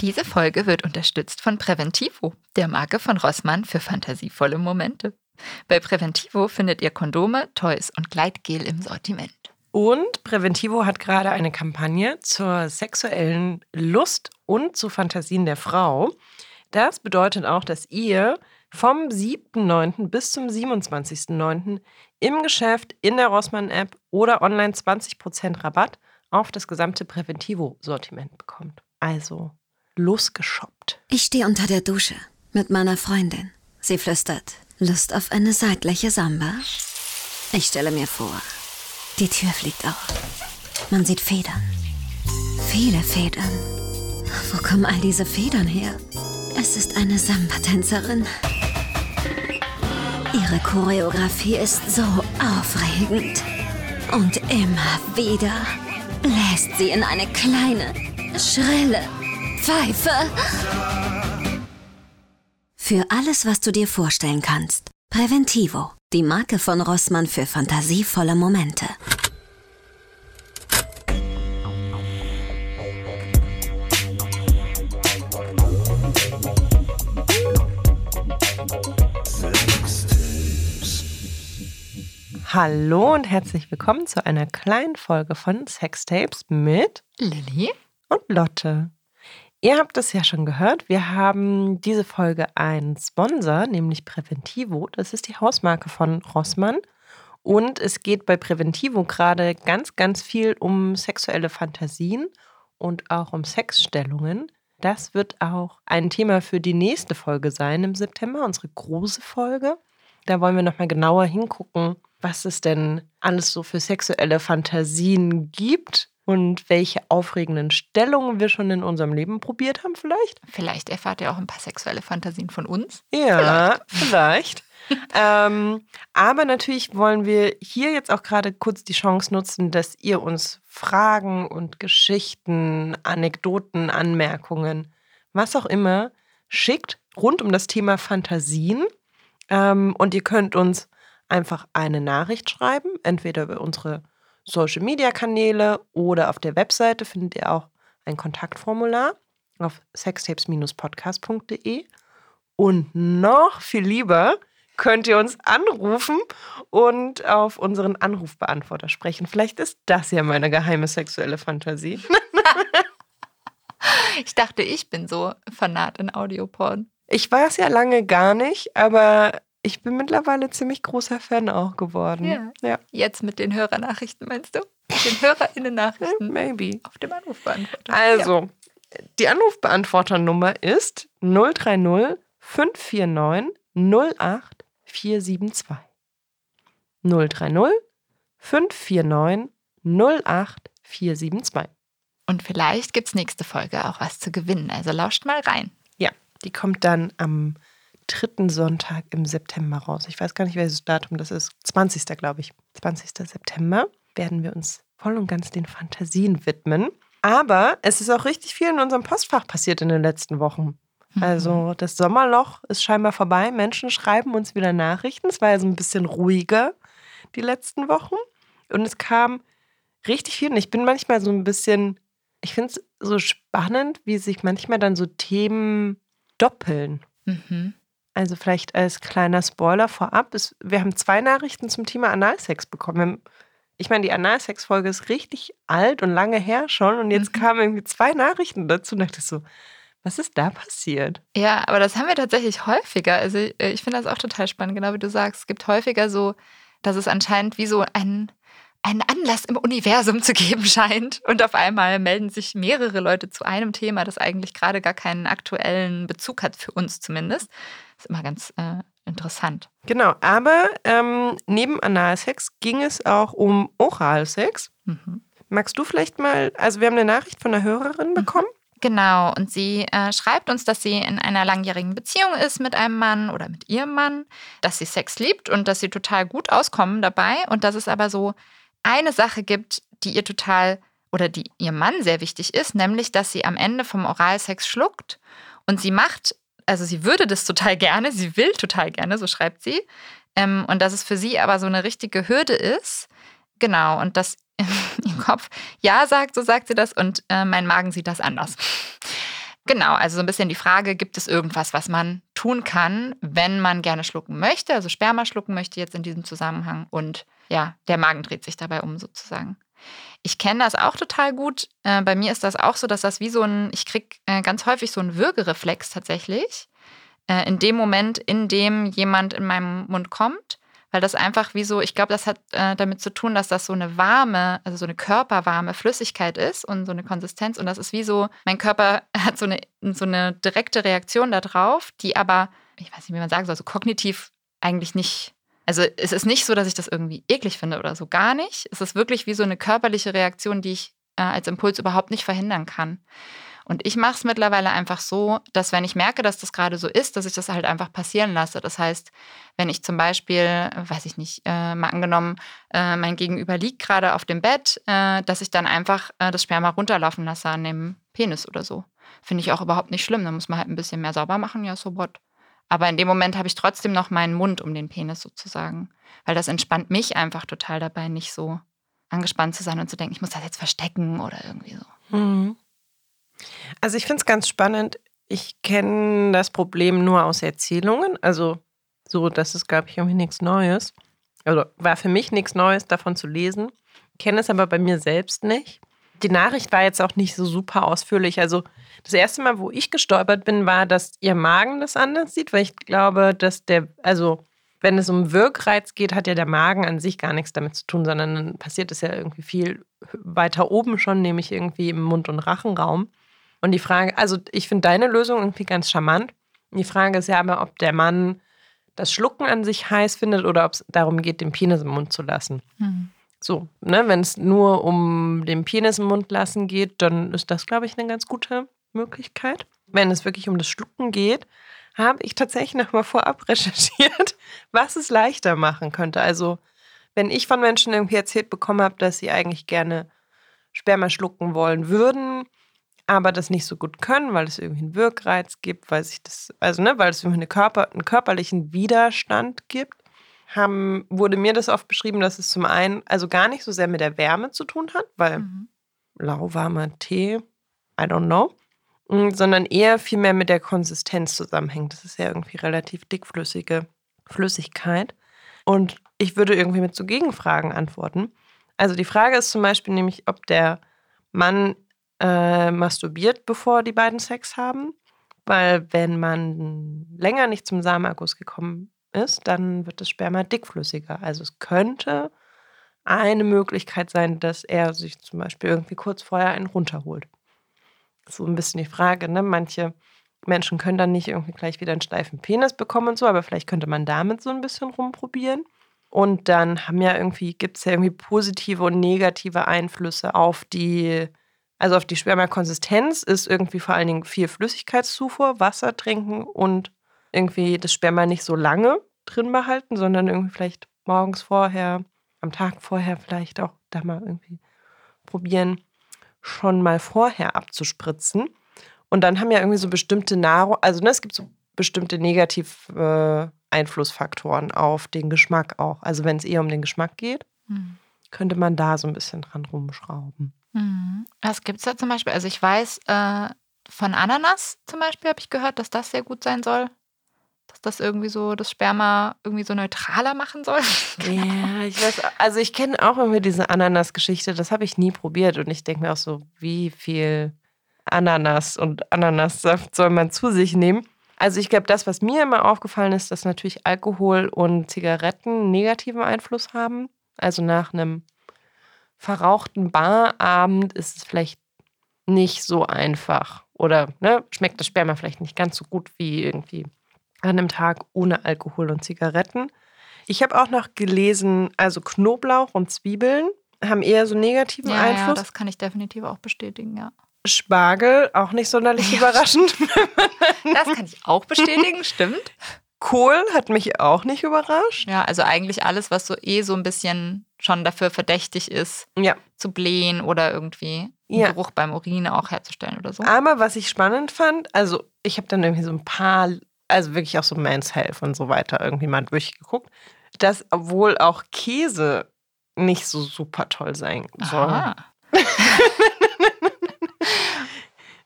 Diese Folge wird unterstützt von Preventivo, der Marke von Rossmann für fantasievolle Momente. Bei Preventivo findet ihr Kondome, Toys und Gleitgel im Sortiment. Und Preventivo hat gerade eine Kampagne zur sexuellen Lust und zu Fantasien der Frau. Das bedeutet auch, dass ihr vom 7.9. bis zum 27.9. im Geschäft, in der Rossmann-App oder online 20% Rabatt auf das gesamte Preventivo-Sortiment bekommt. Also losgeshoppt. Ich stehe unter der Dusche mit meiner Freundin. Sie flüstert, Lust auf eine seitliche Samba? Ich stelle mir vor, die Tür fliegt auf. Man sieht Federn. Viele Federn. Wo kommen all diese Federn her? Es ist eine Samba-Tänzerin. Ihre Choreografie ist so aufregend. Und immer wieder bläst sie in eine kleine, schrille Pfeife. Für alles, was du dir vorstellen kannst. Präventivo, die Marke von Rossmann für fantasievolle Momente. Hallo und herzlich willkommen zu einer kleinen Folge von Sextapes mit Lilly und Lotte. Ihr habt es ja schon gehört, wir haben diese Folge einen Sponsor, nämlich Preventivo. Das ist die Hausmarke von Rossmann. Und es geht bei Preventivo gerade ganz, ganz viel um sexuelle Fantasien und auch um Sexstellungen. Das wird auch ein Thema für die nächste Folge sein im September, unsere große Folge. Da wollen wir nochmal genauer hingucken, was es denn alles so für sexuelle Fantasien gibt und welche aufregenden Stellungen wir schon in unserem Leben probiert haben, vielleicht. Vielleicht erfahrt ihr auch ein paar sexuelle Fantasien von uns. Ja, vielleicht. ähm, aber natürlich wollen wir hier jetzt auch gerade kurz die Chance nutzen, dass ihr uns Fragen und Geschichten, Anekdoten, Anmerkungen, was auch immer schickt rund um das Thema Fantasien. Ähm, und ihr könnt uns einfach eine Nachricht schreiben, entweder über unsere Social-Media-Kanäle oder auf der Webseite findet ihr auch ein Kontaktformular auf sextapes-podcast.de. Und noch viel lieber könnt ihr uns anrufen und auf unseren Anrufbeantworter sprechen. Vielleicht ist das ja meine geheime sexuelle Fantasie. ich dachte, ich bin so Fanat in Audioporn. Ich war es ja lange gar nicht, aber ich bin mittlerweile ziemlich großer Fan auch geworden. Ja. ja. Jetzt mit den Hörernachrichten, meinst du? Mit den HörerInnen-Nachrichten. Maybe. Auf dem Anrufbeantworter. Also, ja. die Anrufbeantworternummer ist 030 549 08472. 030 549 08472. Und vielleicht gibt es nächste Folge auch was zu gewinnen. Also lauscht mal rein. Die kommt dann am dritten Sonntag im September raus. Ich weiß gar nicht, welches Datum das ist. 20. glaube ich. 20. September werden wir uns voll und ganz den Fantasien widmen. Aber es ist auch richtig viel in unserem Postfach passiert in den letzten Wochen. Mhm. Also das Sommerloch ist scheinbar vorbei. Menschen schreiben uns wieder Nachrichten. Es war ja so ein bisschen ruhiger die letzten Wochen. Und es kam richtig viel. Und ich bin manchmal so ein bisschen, ich finde es so spannend, wie sich manchmal dann so Themen doppeln. Mhm. Also vielleicht als kleiner Spoiler vorab. Es, wir haben zwei Nachrichten zum Thema Analsex bekommen. Ich meine, die Analsex-Folge ist richtig alt und lange her schon. Und jetzt mhm. kamen irgendwie zwei Nachrichten dazu. Und dachte ich so, was ist da passiert? Ja, aber das haben wir tatsächlich häufiger. Also ich, ich finde das auch total spannend, genau wie du sagst. Es gibt häufiger so, dass es anscheinend wie so ein einen Anlass im Universum zu geben scheint. Und auf einmal melden sich mehrere Leute zu einem Thema, das eigentlich gerade gar keinen aktuellen Bezug hat, für uns zumindest. Das ist immer ganz äh, interessant. Genau, aber ähm, neben Analsex ging es auch um Oralsex. Mhm. Magst du vielleicht mal, also wir haben eine Nachricht von einer Hörerin mhm. bekommen. Genau, und sie äh, schreibt uns, dass sie in einer langjährigen Beziehung ist mit einem Mann oder mit ihrem Mann, dass sie Sex liebt und dass sie total gut auskommen dabei und dass es aber so eine Sache gibt, die ihr total oder die ihrem Mann sehr wichtig ist, nämlich dass sie am Ende vom Oralsex schluckt und sie macht, also sie würde das total gerne, sie will total gerne, so schreibt sie, Ähm, und dass es für sie aber so eine richtige Hürde ist. Genau, und dass ihr Kopf ja sagt, so sagt sie das, und äh, mein Magen sieht das anders. Genau, also so ein bisschen die Frage, gibt es irgendwas, was man tun kann, wenn man gerne schlucken möchte, also Sperma schlucken möchte jetzt in diesem Zusammenhang und ja, der Magen dreht sich dabei um sozusagen. Ich kenne das auch total gut. Äh, bei mir ist das auch so, dass das wie so ein, ich kriege äh, ganz häufig so einen Würgereflex tatsächlich. Äh, in dem Moment, in dem jemand in meinem Mund kommt weil das einfach wie so, ich glaube, das hat äh, damit zu tun, dass das so eine warme, also so eine körperwarme Flüssigkeit ist und so eine Konsistenz. Und das ist wie so, mein Körper hat so eine, so eine direkte Reaktion darauf, die aber, ich weiß nicht, wie man sagen soll, so kognitiv eigentlich nicht. Also es ist nicht so, dass ich das irgendwie eklig finde oder so, gar nicht. Es ist wirklich wie so eine körperliche Reaktion, die ich äh, als Impuls überhaupt nicht verhindern kann. Und ich mache es mittlerweile einfach so, dass wenn ich merke, dass das gerade so ist, dass ich das halt einfach passieren lasse. Das heißt, wenn ich zum Beispiel, weiß ich nicht, äh, mal angenommen, äh, mein Gegenüber liegt gerade auf dem Bett, äh, dass ich dann einfach äh, das Sperma runterlaufen lasse an dem Penis oder so. Finde ich auch überhaupt nicht schlimm. Da muss man halt ein bisschen mehr sauber machen, ja, so what. Aber in dem Moment habe ich trotzdem noch meinen Mund um den Penis sozusagen. Weil das entspannt mich einfach total dabei, nicht so angespannt zu sein und zu denken, ich muss das jetzt verstecken oder irgendwie so. Mhm. Also ich finde es ganz spannend. Ich kenne das Problem nur aus Erzählungen. Also so, das ist, glaube ich, irgendwie nichts Neues. Also war für mich nichts Neues, davon zu lesen. Kenne es aber bei mir selbst nicht. Die Nachricht war jetzt auch nicht so super ausführlich. Also das erste Mal, wo ich gestolpert bin, war, dass ihr Magen das anders sieht, weil ich glaube, dass der, also wenn es um Wirkreiz geht, hat ja der Magen an sich gar nichts damit zu tun, sondern dann passiert es ja irgendwie viel weiter oben schon, nämlich irgendwie im Mund- und Rachenraum. Und die Frage, also ich finde deine Lösung irgendwie ganz charmant. Die Frage ist ja aber, ob der Mann das Schlucken an sich heiß findet oder ob es darum geht, den Penis im Mund zu lassen. Mhm. So, ne, wenn es nur um den Penis im Mund lassen geht, dann ist das, glaube ich, eine ganz gute Möglichkeit. Wenn es wirklich um das Schlucken geht, habe ich tatsächlich noch mal vorab recherchiert, was es leichter machen könnte. Also, wenn ich von Menschen irgendwie erzählt bekommen habe, dass sie eigentlich gerne Sperma schlucken wollen würden, aber das nicht so gut können, weil es irgendwie einen Wirkreiz gibt, weil sich das, also ne, weil es irgendwie eine Körper, einen körperlichen Widerstand gibt, haben, wurde mir das oft beschrieben, dass es zum einen also gar nicht so sehr mit der Wärme zu tun hat, weil mhm. lauwarmer Tee, I don't know, mm, sondern eher viel mehr mit der Konsistenz zusammenhängt. Das ist ja irgendwie relativ dickflüssige Flüssigkeit. Und ich würde irgendwie mit so Gegenfragen antworten. Also die Frage ist zum Beispiel nämlich, ob der Mann äh, masturbiert, bevor die beiden Sex haben. Weil wenn man länger nicht zum Samenerguss gekommen ist, dann wird das Sperma dickflüssiger. Also es könnte eine Möglichkeit sein, dass er sich zum Beispiel irgendwie kurz vorher einen runterholt. So ein bisschen die Frage, ne? Manche Menschen können dann nicht irgendwie gleich wieder einen steifen Penis bekommen und so, aber vielleicht könnte man damit so ein bisschen rumprobieren. Und dann haben ja irgendwie, gibt es ja irgendwie positive und negative Einflüsse auf die also auf die Spermakonsistenz ist irgendwie vor allen Dingen viel Flüssigkeitszufuhr, Wasser trinken und irgendwie das Sperma nicht so lange drin behalten, sondern irgendwie vielleicht morgens vorher, am Tag vorher vielleicht auch da mal irgendwie probieren, schon mal vorher abzuspritzen. Und dann haben ja irgendwie so bestimmte Nahrung, also ne, es gibt so bestimmte negative äh, Einflussfaktoren auf den Geschmack auch. Also wenn es eher um den Geschmack geht, mhm. könnte man da so ein bisschen dran rumschrauben. Mhm. Was gibt es da zum Beispiel? Also ich weiß, äh, von Ananas zum Beispiel habe ich gehört, dass das sehr gut sein soll. Dass das irgendwie so das Sperma irgendwie so neutraler machen soll. ja, ich weiß, also ich kenne auch irgendwie diese Ananas-Geschichte, das habe ich nie probiert und ich denke mir auch so, wie viel Ananas und Ananassaft soll man zu sich nehmen? Also ich glaube, das, was mir immer aufgefallen ist, dass natürlich Alkohol und Zigaretten negativen Einfluss haben. Also nach einem verrauchten Barabend ist es vielleicht nicht so einfach. Oder ne, schmeckt das Sperma vielleicht nicht ganz so gut wie irgendwie an einem Tag ohne Alkohol und Zigaretten. Ich habe auch noch gelesen, also Knoblauch und Zwiebeln haben eher so negativen ja, Einfluss. Ja, das kann ich definitiv auch bestätigen, ja. Spargel, auch nicht sonderlich ja, überraschend. Das kann ich auch bestätigen, stimmt. Kohl hat mich auch nicht überrascht. Ja, also eigentlich alles, was so eh so ein bisschen schon dafür verdächtig ist, ja. zu blähen oder irgendwie einen ja. Geruch beim Urin auch herzustellen oder so. Aber was ich spannend fand, also ich habe dann irgendwie so ein paar, also wirklich auch so Men's Health und so weiter irgendwie mal durchgeguckt. dass wohl auch Käse nicht so super toll sein soll.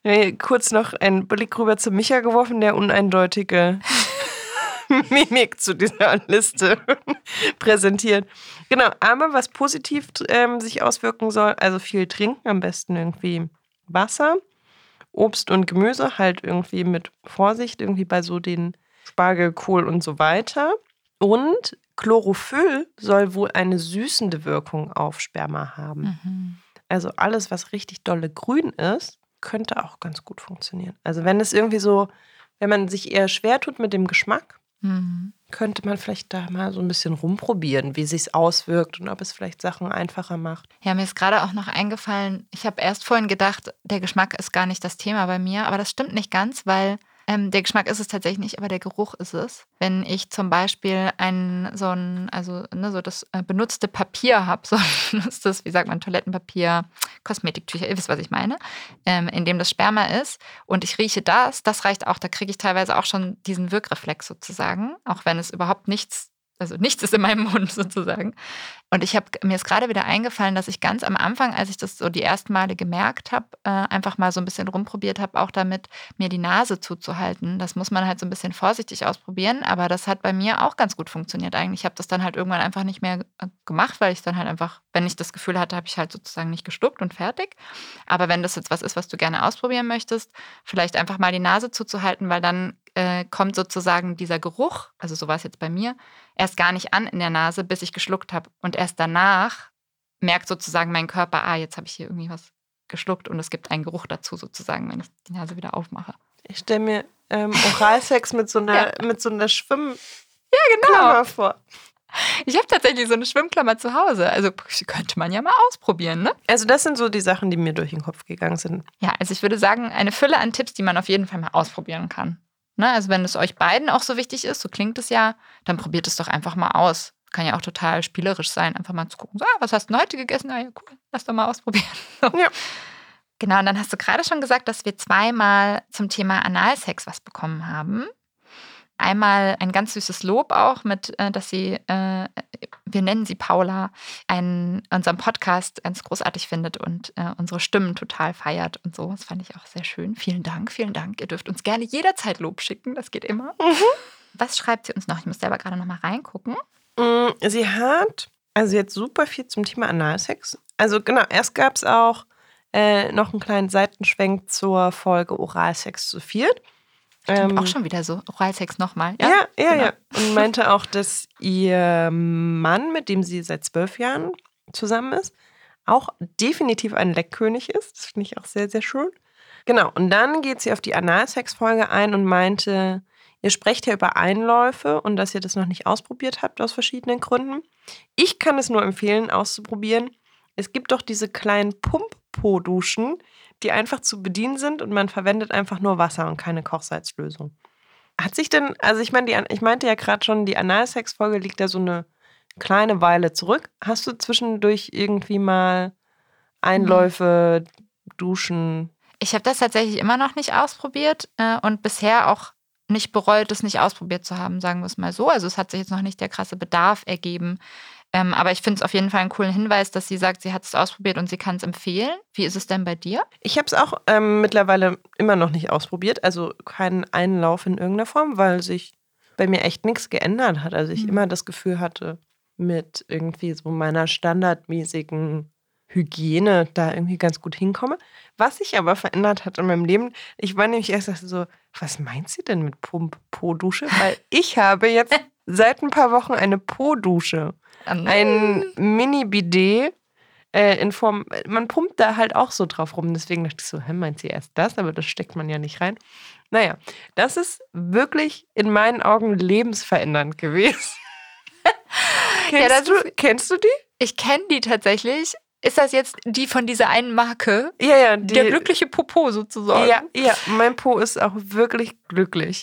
Kurz noch einen Blick rüber zu Micha geworfen, der uneindeutige Mimik zu dieser Liste präsentiert. Genau, aber was positiv ähm, sich auswirken soll, also viel trinken, am besten irgendwie Wasser, Obst und Gemüse, halt irgendwie mit Vorsicht, irgendwie bei so den Spargel, Kohl und so weiter. Und Chlorophyll soll wohl eine süßende Wirkung auf Sperma haben. Mhm. Also alles, was richtig dolle grün ist, könnte auch ganz gut funktionieren. Also wenn es irgendwie so, wenn man sich eher schwer tut mit dem Geschmack, Mhm. könnte man vielleicht da mal so ein bisschen rumprobieren, wie sich auswirkt und ob es vielleicht Sachen einfacher macht. Ja, mir ist gerade auch noch eingefallen, ich habe erst vorhin gedacht, der Geschmack ist gar nicht das Thema bei mir, aber das stimmt nicht ganz, weil ähm, der Geschmack ist es tatsächlich nicht, aber der Geruch ist es. Wenn ich zum Beispiel ein so ein, also ne, so das äh, benutzte Papier habe, so benutztes, wie sagt man, Toilettenpapier, Kosmetiktücher, ihr wisst, was ich meine, ähm, in dem das Sperma ist und ich rieche das, das reicht auch, da kriege ich teilweise auch schon diesen Wirkreflex sozusagen, auch wenn es überhaupt nichts also nichts ist in meinem Mund sozusagen. Und ich habe mir ist gerade wieder eingefallen, dass ich ganz am Anfang, als ich das so die ersten Male gemerkt habe, äh, einfach mal so ein bisschen rumprobiert habe, auch damit mir die Nase zuzuhalten. Das muss man halt so ein bisschen vorsichtig ausprobieren, aber das hat bei mir auch ganz gut funktioniert eigentlich. Ich habe das dann halt irgendwann einfach nicht mehr äh, gemacht, weil ich dann halt einfach, wenn ich das Gefühl hatte, habe ich halt sozusagen nicht gestuckt und fertig. Aber wenn das jetzt was ist, was du gerne ausprobieren möchtest, vielleicht einfach mal die Nase zuzuhalten, weil dann äh, kommt sozusagen dieser Geruch, also so war es jetzt bei mir, erst gar nicht an in der Nase, bis ich geschluckt habe. Und erst danach merkt sozusagen mein Körper, ah, jetzt habe ich hier irgendwie was geschluckt und es gibt einen Geruch dazu sozusagen, wenn ich die Nase wieder aufmache. Ich stelle mir ähm, Oralsex mit so einer, Ja. mit so einer Schwimmklammer Ja, genau. vor. Ich habe tatsächlich so eine Schwimmklammer zu Hause. Also könnte man ja mal ausprobieren, ne? Also das sind so die Sachen, die mir durch den Kopf gegangen sind. Ja, also ich würde sagen, eine Fülle an Tipps, die man auf jeden Fall mal ausprobieren kann. Ne? Also wenn es euch beiden auch so wichtig ist, so klingt es ja, dann probiert es doch einfach mal aus. Kann ja auch total spielerisch sein, einfach mal zu gucken, so, ah, was hast du heute gegessen? Ah ja, cool, lass doch mal ausprobieren. So. Ja. Genau, und dann hast du gerade schon gesagt, dass wir zweimal zum Thema Analsex was bekommen haben. Einmal ein ganz süßes Lob auch mit, äh, dass sie, äh, wir nennen sie Paula, einen, unseren Podcast ganz großartig findet und äh, unsere Stimmen total feiert und so. Das fand ich auch sehr schön. Vielen Dank, vielen Dank. Ihr dürft uns gerne jederzeit Lob schicken, das geht immer. Was schreibt sie uns noch? Ich muss selber gerade noch mal reingucken. Mm, Sie hat also jetzt super viel zum Thema Analsex. Also genau, erst gab es auch äh, noch einen kleinen Seitenschwenk zur Folge Oralsex zu viert. Stimmt, Ähm, auch schon wieder so. Oralsex nochmal. Ja, ja, genau. ja. Und meinte auch, dass ihr Mann, mit dem sie seit zwölf Jahren zusammen ist, auch definitiv ein Leckkönig ist. Das finde ich auch sehr, sehr schön. Genau. Und dann geht sie auf die Analsex-Folge ein und meinte, ihr sprecht ja über Einläufe und dass ihr das noch nicht ausprobiert habt aus verschiedenen Gründen. Ich kann es nur empfehlen, auszuprobieren. Es gibt doch diese kleinen Pump-Po-Duschen, die einfach zu bedienen sind und man verwendet einfach nur Wasser und keine Kochsalzlösung. Hat sich denn, also ich meine, die, ich meinte ja gerade schon, die Analsex-Folge liegt da so eine kleine Weile zurück. Hast du zwischendurch irgendwie mal Einläufe, Duschen? Ich habe das tatsächlich immer noch nicht ausprobiert äh, und bisher auch nicht bereut, es nicht ausprobiert zu haben, sagen wir es mal so. Also es hat sich jetzt noch nicht der krasse Bedarf ergeben. Ähm, aber ich finde es auf jeden Fall einen coolen Hinweis, dass sie sagt, sie hat es ausprobiert und sie kann es empfehlen. Wie ist es denn bei dir? Ich habe es auch ähm, mittlerweile immer noch nicht ausprobiert, also keinen Einlauf in irgendeiner Form, weil sich bei mir echt nichts geändert hat. Also ich Mhm. immer das Gefühl hatte, mit irgendwie so meiner standardmäßigen Hygiene da irgendwie ganz gut hinkomme. Was sich aber verändert hat in meinem Leben, ich war nämlich erst so, was meint sie denn mit Pump-Po-Dusche? Weil ich habe jetzt seit ein paar Wochen eine Po-Dusche. Ein Mini-Bidet äh, in Form, man pumpt da halt auch so drauf rum. Deswegen dachte ich so, hä, meint sie erst das? Aber das steckt man ja nicht rein. Naja, das ist wirklich in meinen Augen lebensverändernd gewesen. kennst, das du, kennst du die? ich kenne die tatsächlich. Ist das jetzt die von dieser einen Marke? Ja, ja, die. Der glückliche Popo sozusagen. ja, ja, mein Po ist auch wirklich glücklich.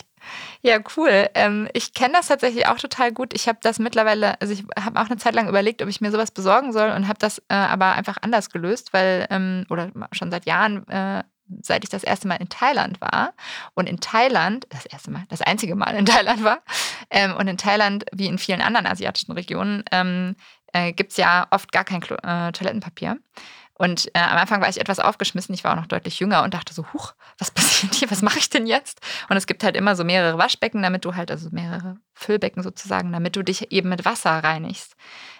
Ja, cool. Ähm, ich kenne das tatsächlich auch total gut. Ich habe das mittlerweile, also ich habe auch eine Zeit lang überlegt, ob ich mir sowas besorgen soll und habe das äh, aber einfach anders gelöst, weil, ähm, oder schon seit Jahren, äh, seit ich das erste Mal in Thailand war. Und in Thailand, das erste Mal, das einzige Mal in Thailand war. Ähm, und in Thailand, wie in vielen anderen asiatischen Regionen, ähm, äh, gibt es ja oft gar kein Klo äh, Toilettenpapier. Und äh, am Anfang war ich etwas aufgeschmissen. Ich war auch noch deutlich jünger und dachte so, huch, was passiert hier? Was mache ich denn jetzt? Und es gibt halt immer so mehrere Waschbecken, damit du halt, also mehrere Füllbecken sozusagen, damit du dich eben mit Wasser reinigst.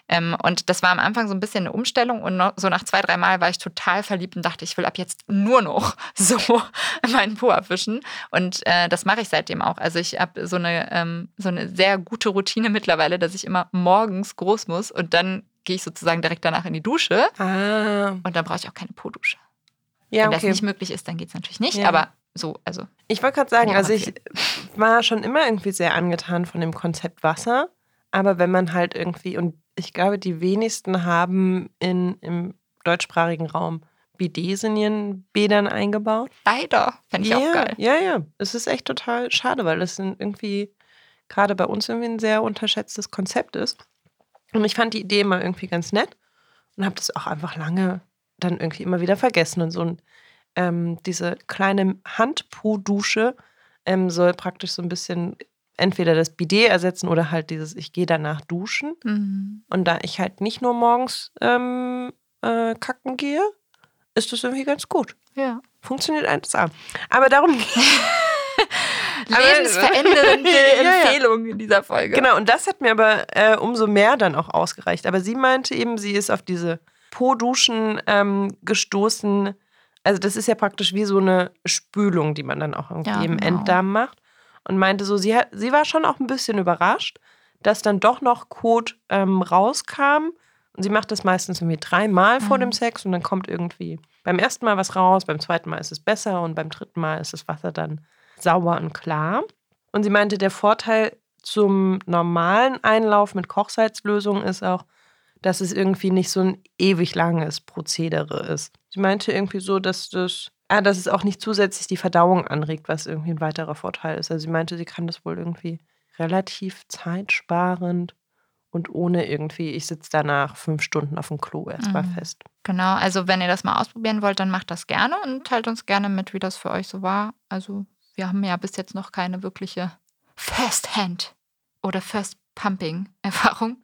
Ähm, und das war am Anfang so ein bisschen eine Umstellung und noch, so nach zwei, drei Mal war ich total verliebt und dachte, ich will ab jetzt nur noch so meinen Po abwischen. Und äh, das mache ich seitdem auch. Also ich habe so ähm, so eine sehr gute Routine mittlerweile, dass ich immer morgens groß muss und dann gehe ich sozusagen direkt danach in die Dusche. Ah. Und dann brauche ich auch keine Po-Dusche. Ja, Wenn das okay. nicht möglich ist, dann geht es natürlich nicht. Ja. Aber so, also Ich wollte gerade sagen, Ja, also ich war schon immer irgendwie sehr angetan von dem Konzept Wasser. Aber wenn man halt irgendwie, und ich glaube, die wenigsten haben in, im deutschsprachigen Raum Bidets in ihren Bädern eingebaut. leider. Fände ich auch geil. Ja, ja. Es ist echt total schade, weil das sind irgendwie gerade bei uns irgendwie ein sehr unterschätztes Konzept ist. Und ich fand die Idee immer irgendwie ganz nett und habe das auch einfach lange dann irgendwie immer wieder vergessen. Und so ein, ähm, diese kleine Handpo-Dusche ähm, soll praktisch so ein bisschen entweder das Bidet ersetzen oder halt dieses Ich gehe danach duschen. Mhm. Und da ich halt nicht nur morgens ähm, äh, kacken gehe, ist das irgendwie ganz gut. Ja. Funktioniert 1A. Aber darum Aber- Lebensverändernde Ja, ja. Empfehlung in dieser Folge. Genau, und das hat mir aber äh, umso mehr dann auch ausgereicht. Aber sie meinte eben, sie ist auf diese Po-Duschen ähm, gestoßen. Also, das ist ja praktisch wie so eine Spülung, die man dann auch irgendwie Ja, im genau. Enddarm macht. Und meinte so, sie, hat, sie war schon auch ein bisschen überrascht, dass dann doch noch Kot ähm, rauskam. Und sie macht das meistens irgendwie dreimal vor Mhm. dem Sex und dann kommt irgendwie beim ersten Mal was raus, beim zweiten Mal ist es besser und beim dritten Mal ist das Wasser dann sauber und klar. Und sie meinte, der Vorteil zum normalen Einlauf mit Kochsalzlösung ist auch, dass es irgendwie nicht so ein ewig langes Prozedere ist. Sie meinte irgendwie so, dass das, ah, dass es auch nicht zusätzlich die Verdauung anregt, was irgendwie ein weiterer Vorteil ist. Also sie meinte, sie kann das wohl irgendwie relativ zeitsparend und ohne irgendwie, ich sitze danach fünf Stunden auf dem Klo erstmal Mhm. fest. Genau, also wenn ihr das mal ausprobieren wollt, dann macht das gerne und teilt uns gerne mit, wie das für euch so war. Also wir haben ja bis jetzt noch keine wirkliche First-Hand oder First-Pumping-Erfahrung.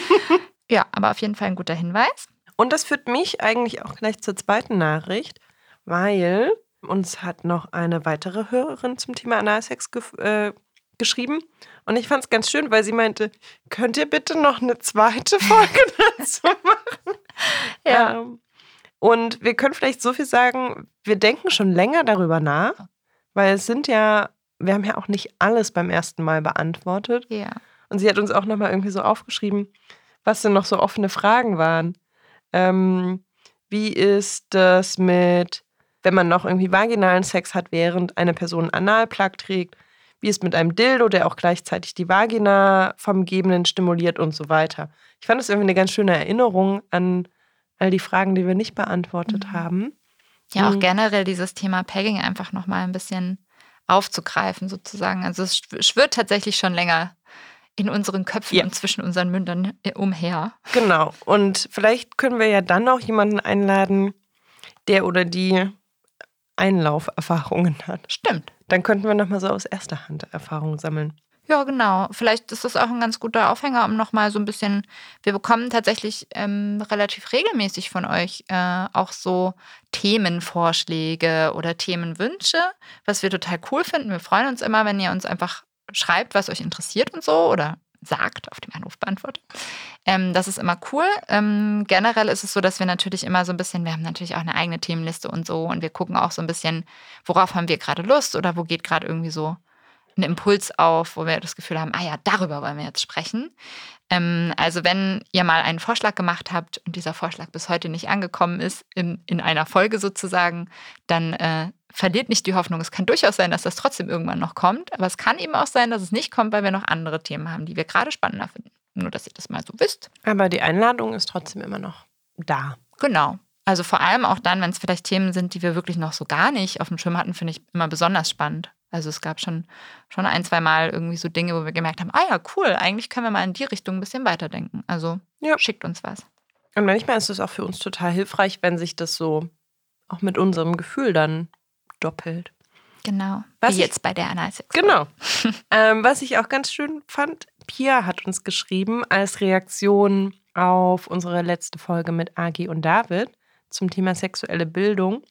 ja, aber auf jeden Fall ein guter Hinweis. Und das führt mich eigentlich auch gleich zur zweiten Nachricht, weil uns hat noch eine weitere Hörerin zum Thema Analsex ge äh, geschrieben. Und ich fand es ganz schön, weil sie meinte, könnt ihr bitte noch eine zweite Folge dazu machen? Ähm, und wir können vielleicht so viel sagen, wir denken schon länger darüber nach, weil es sind ja, wir haben ja auch nicht alles beim ersten Mal beantwortet. Ja. Und sie hat uns auch nochmal irgendwie so aufgeschrieben, was denn noch so offene Fragen waren. Ähm, wie ist das mit, wenn man noch irgendwie vaginalen Sex hat, während eine Person Analplug trägt? Wie ist mit einem Dildo, der auch gleichzeitig die Vagina vom Gebenden stimuliert und so weiter? Ich fand das irgendwie eine ganz schöne Erinnerung an all die Fragen, die wir nicht beantwortet Mhm. haben. Ja, auch Mhm. generell dieses Thema Pegging einfach nochmal ein bisschen aufzugreifen, sozusagen. Also es schw- schwirrt tatsächlich schon länger in unseren Köpfen Ja. und zwischen unseren Mündern äh, umher. Genau. Und vielleicht können wir ja dann auch jemanden einladen, der oder die Einlauferfahrungen hat. Stimmt. Dann könnten wir nochmal so aus erster Hand Erfahrungen sammeln. Ja, genau. Vielleicht ist das auch ein ganz guter Aufhänger, um nochmal so ein bisschen. Wir bekommen tatsächlich ähm, relativ regelmäßig von euch äh, auch so Themenvorschläge oder Themenwünsche, was wir total cool finden. Wir freuen uns immer, wenn ihr uns einfach schreibt, was euch interessiert und so oder sagt auf dem Anrufbeantworter. Ähm, das ist immer cool. Ähm, generell ist es so, dass wir natürlich immer so ein bisschen, wir haben natürlich auch eine eigene Themenliste und so und wir gucken auch so ein bisschen, worauf haben wir gerade Lust oder wo geht gerade irgendwie so ein Impuls auf, wo wir das Gefühl haben, ah ja, darüber wollen wir jetzt sprechen. Ähm, also wenn ihr mal einen Vorschlag gemacht habt und dieser Vorschlag bis heute nicht angekommen ist, in, in einer Folge sozusagen, dann äh, verliert nicht die Hoffnung. Es kann durchaus sein, dass das trotzdem irgendwann noch kommt, aber es kann eben auch sein, dass es nicht kommt, weil wir noch andere Themen haben, die wir gerade spannender finden. Nur, dass ihr das mal so wisst. Aber die Einladung ist trotzdem immer noch da. Genau. Also vor allem auch dann, wenn es vielleicht Themen sind, die wir wirklich noch so gar nicht auf dem Schirm hatten, finde ich immer besonders spannend. Also es gab schon, schon ein, zwei Mal irgendwie so Dinge, wo wir gemerkt haben, ah ja, cool, eigentlich können wir mal in die Richtung ein bisschen weiterdenken. Also Ja. schickt uns was. Und manchmal ist es auch für uns total hilfreich, wenn sich das so auch mit unserem Gefühl dann doppelt. Genau. Was Wie ich- jetzt bei der Analyse. Genau. ähm, was ich auch ganz schön fand, Pia hat uns geschrieben als Reaktion auf unsere letzte Folge mit Agi und David zum Thema sexuelle Bildung.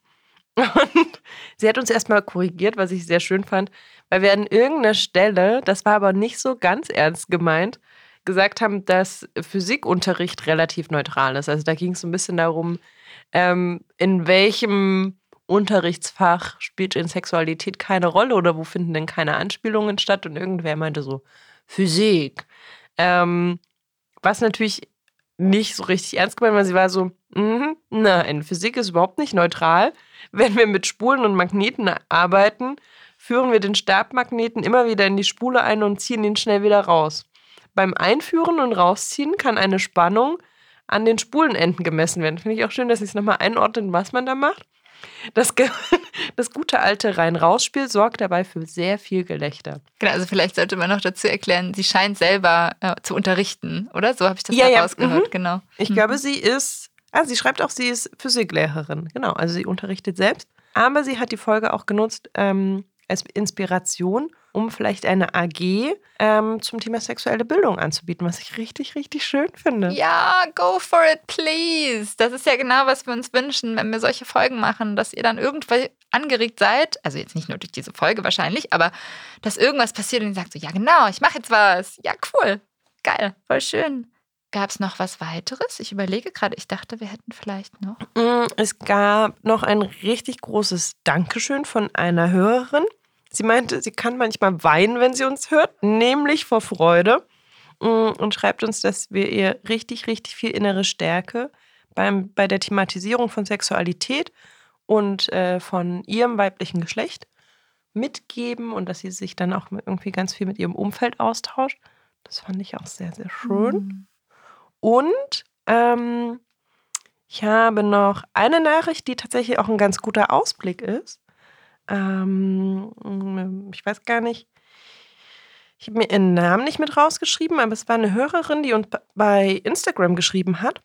Und sie hat uns erstmal korrigiert, was ich sehr schön fand, weil wir an irgendeiner Stelle, das war aber nicht so ganz ernst gemeint, gesagt haben, dass Physikunterricht relativ neutral ist. Also da ging es so ein bisschen darum, ähm, in welchem Unterrichtsfach spielt in Sexualität keine Rolle oder wo finden denn keine Anspielungen statt? Und irgendwer meinte so, Physik. Ähm, was natürlich nicht so richtig ernst gemeint war, sie war so, mhm, nein, Physik ist überhaupt nicht neutral. Wenn wir mit Spulen und Magneten arbeiten, führen wir den Stabmagneten immer wieder in die Spule ein und ziehen ihn schnell wieder raus. Beim Einführen und Rausziehen kann eine Spannung an den Spulenenden gemessen werden. Finde ich auch schön, dass sie es nochmal einordnen, was man da macht. Das, das gute alte Rein-Raus-Spiel sorgt dabei für sehr viel Gelächter. Genau, also vielleicht sollte man noch dazu erklären, sie scheint selber äh, zu unterrichten, oder? So habe ich das Ja, ja, ja, rausgehört, mhm. genau. Ich Mhm. glaube, sie ist, ah, sie schreibt auch, sie ist Physiklehrerin. Genau, also sie unterrichtet selbst. Aber sie hat die Folge auch genutzt ähm, als Inspiration, um vielleicht eine AG ähm, zum Thema sexuelle Bildung anzubieten, was ich richtig, richtig schön finde. Ja, go for it, please. Das ist ja genau, was wir uns wünschen, wenn wir solche Folgen machen, dass ihr dann irgendwann angeregt seid. Also jetzt nicht nur durch diese Folge wahrscheinlich, aber dass irgendwas passiert und ihr sagt so, ja genau, ich mache jetzt was. Ja, cool. Geil, voll schön. Gab es noch was weiteres? Ich überlege gerade, ich dachte, wir hätten vielleicht noch. Mm, Es gab noch ein richtig großes Dankeschön von einer Hörerin. Sie meinte, sie kann manchmal weinen, wenn sie uns hört, nämlich vor Freude. Mm, Und schreibt uns, dass wir ihr richtig, richtig viel innere Stärke beim, bei der Thematisierung von Sexualität und äh, von ihrem weiblichen Geschlecht mitgeben und dass sie sich dann auch irgendwie ganz viel mit ihrem Umfeld austauscht. Das fand ich auch sehr, sehr schön. Und ähm, ich habe noch eine Nachricht, die tatsächlich auch ein ganz guter Ausblick ist. Ähm, ich weiß gar nicht. Ich habe mir ihren Namen nicht mit rausgeschrieben, aber es war eine Hörerin, die uns bei Instagram geschrieben hat.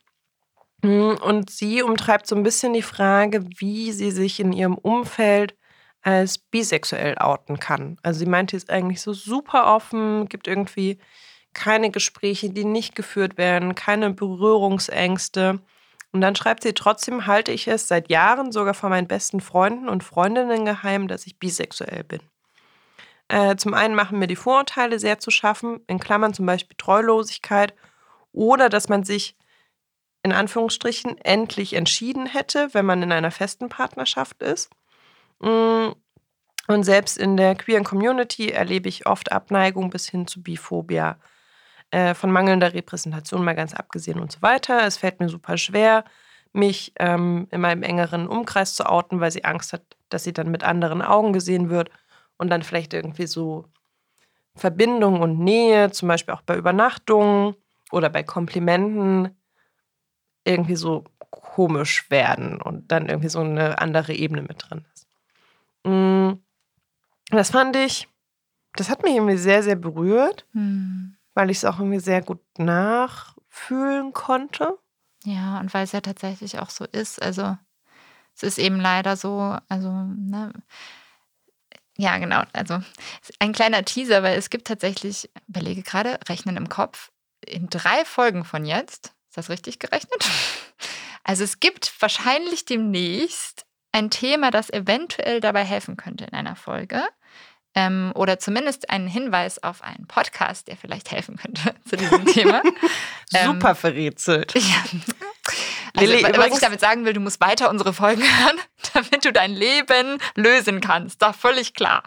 Mm, Und sie umtreibt so ein bisschen die Frage, wie sie sich in ihrem Umfeld als bisexuell outen kann. Also sie meinte, sie ist eigentlich so super offen, gibt irgendwie keine Gespräche, die nicht geführt werden, keine Berührungsängste. Und dann schreibt sie, trotzdem halte ich es seit Jahren sogar von meinen besten Freunden und Freundinnen geheim, dass ich bisexuell bin. Äh, zum einen machen mir die Vorurteile sehr zu schaffen, in Klammern zum Beispiel Treulosigkeit oder dass man sich in Anführungsstrichen endlich entschieden hätte, wenn man in einer festen Partnerschaft ist. Mm, Und selbst in der queeren Community erlebe ich oft Abneigung bis hin zu Biphobia, äh, von mangelnder Repräsentation mal ganz abgesehen und so weiter. Es fällt mir super schwer, mich ähm, in meinem engeren Umkreis zu outen, weil sie Angst hat, dass sie dann mit anderen Augen gesehen wird und dann vielleicht irgendwie so Verbindung und Nähe, zum Beispiel auch bei Übernachtungen oder bei Komplimenten, irgendwie so komisch werden und dann irgendwie so eine andere Ebene mit drin ist. Mm, Das fand ich, das hat mich irgendwie sehr, sehr berührt, Hm. Weil ich es auch irgendwie sehr gut nachfühlen konnte. Ja, und weil es ja tatsächlich auch so ist. Also es ist eben leider so, also, ne, ja, genau. Also ein kleiner Teaser, weil es gibt tatsächlich, überlege gerade, Rechnen im Kopf, in drei Folgen von jetzt, ist das richtig gerechnet? Also es gibt wahrscheinlich demnächst ein Thema, das eventuell dabei helfen könnte in einer Folge. Ähm, oder zumindest einen Hinweis auf einen Podcast, der vielleicht helfen könnte zu diesem Thema. Ähm, Super verrätselt. Ja. Also, Lilly, wa- was ich damit sagen will, du musst weiter unsere Folgen hören, damit du dein Leben lösen kannst. Doch völlig klar.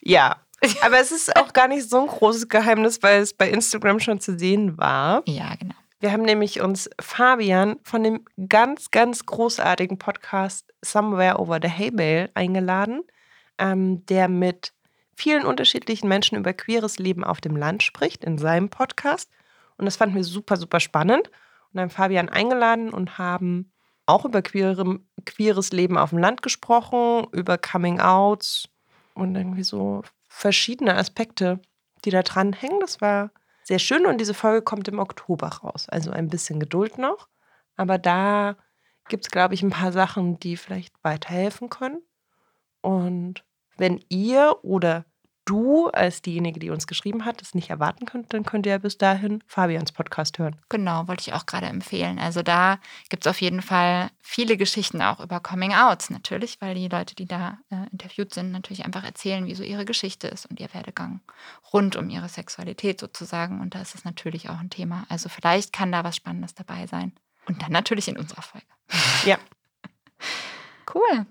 Ja. Aber es ist auch gar nicht so ein großes Geheimnis, weil es bei Instagram schon zu sehen war. Ja, genau. Wir haben nämlich uns Fabian von dem ganz, ganz großartigen Podcast Somewhere Over the Hay Bale eingeladen, ähm, der mit vielen unterschiedlichen Menschen über queeres Leben auf dem Land spricht in seinem Podcast. Und das fanden wir super, super spannend. Und haben Fabian eingeladen und haben auch über queere, queeres Leben auf dem Land gesprochen, über Coming Outs und irgendwie so verschiedene Aspekte, die da dran hängen. Das war sehr schön und diese Folge kommt im Oktober raus. Also ein bisschen Geduld noch. Aber da gibt es, glaube ich, ein paar Sachen, die vielleicht weiterhelfen können. Und wenn ihr oder du als diejenige, die uns geschrieben hat, es nicht erwarten könnt, dann könnt ihr ja bis dahin Fabians Podcast hören. Genau, wollte ich auch gerade empfehlen. Also da gibt es auf jeden Fall viele Geschichten auch über Coming Outs natürlich, weil die Leute, die da äh, interviewt sind, natürlich einfach erzählen, wie so ihre Geschichte ist und ihr Werdegang rund um ihre Sexualität sozusagen. Und da ist es natürlich auch ein Thema. Also vielleicht kann da was Spannendes dabei sein. Und dann natürlich in unserer Folge. Ja. Cool.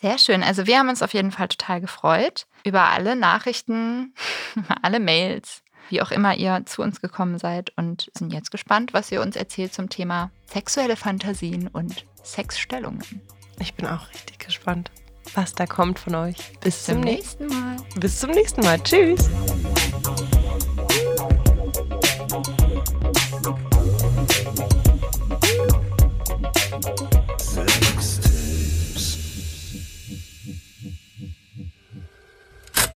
Sehr schön. Also wir haben uns auf jeden Fall total gefreut über alle Nachrichten, alle Mails, wie auch immer ihr zu uns gekommen seid und sind jetzt gespannt, was ihr uns erzählt zum Thema sexuelle Fantasien und Sexstellungen. Ich bin auch richtig gespannt, was da kommt von euch. Bis zum nächsten Mal. Bis zum nächsten Mal. Tschüss.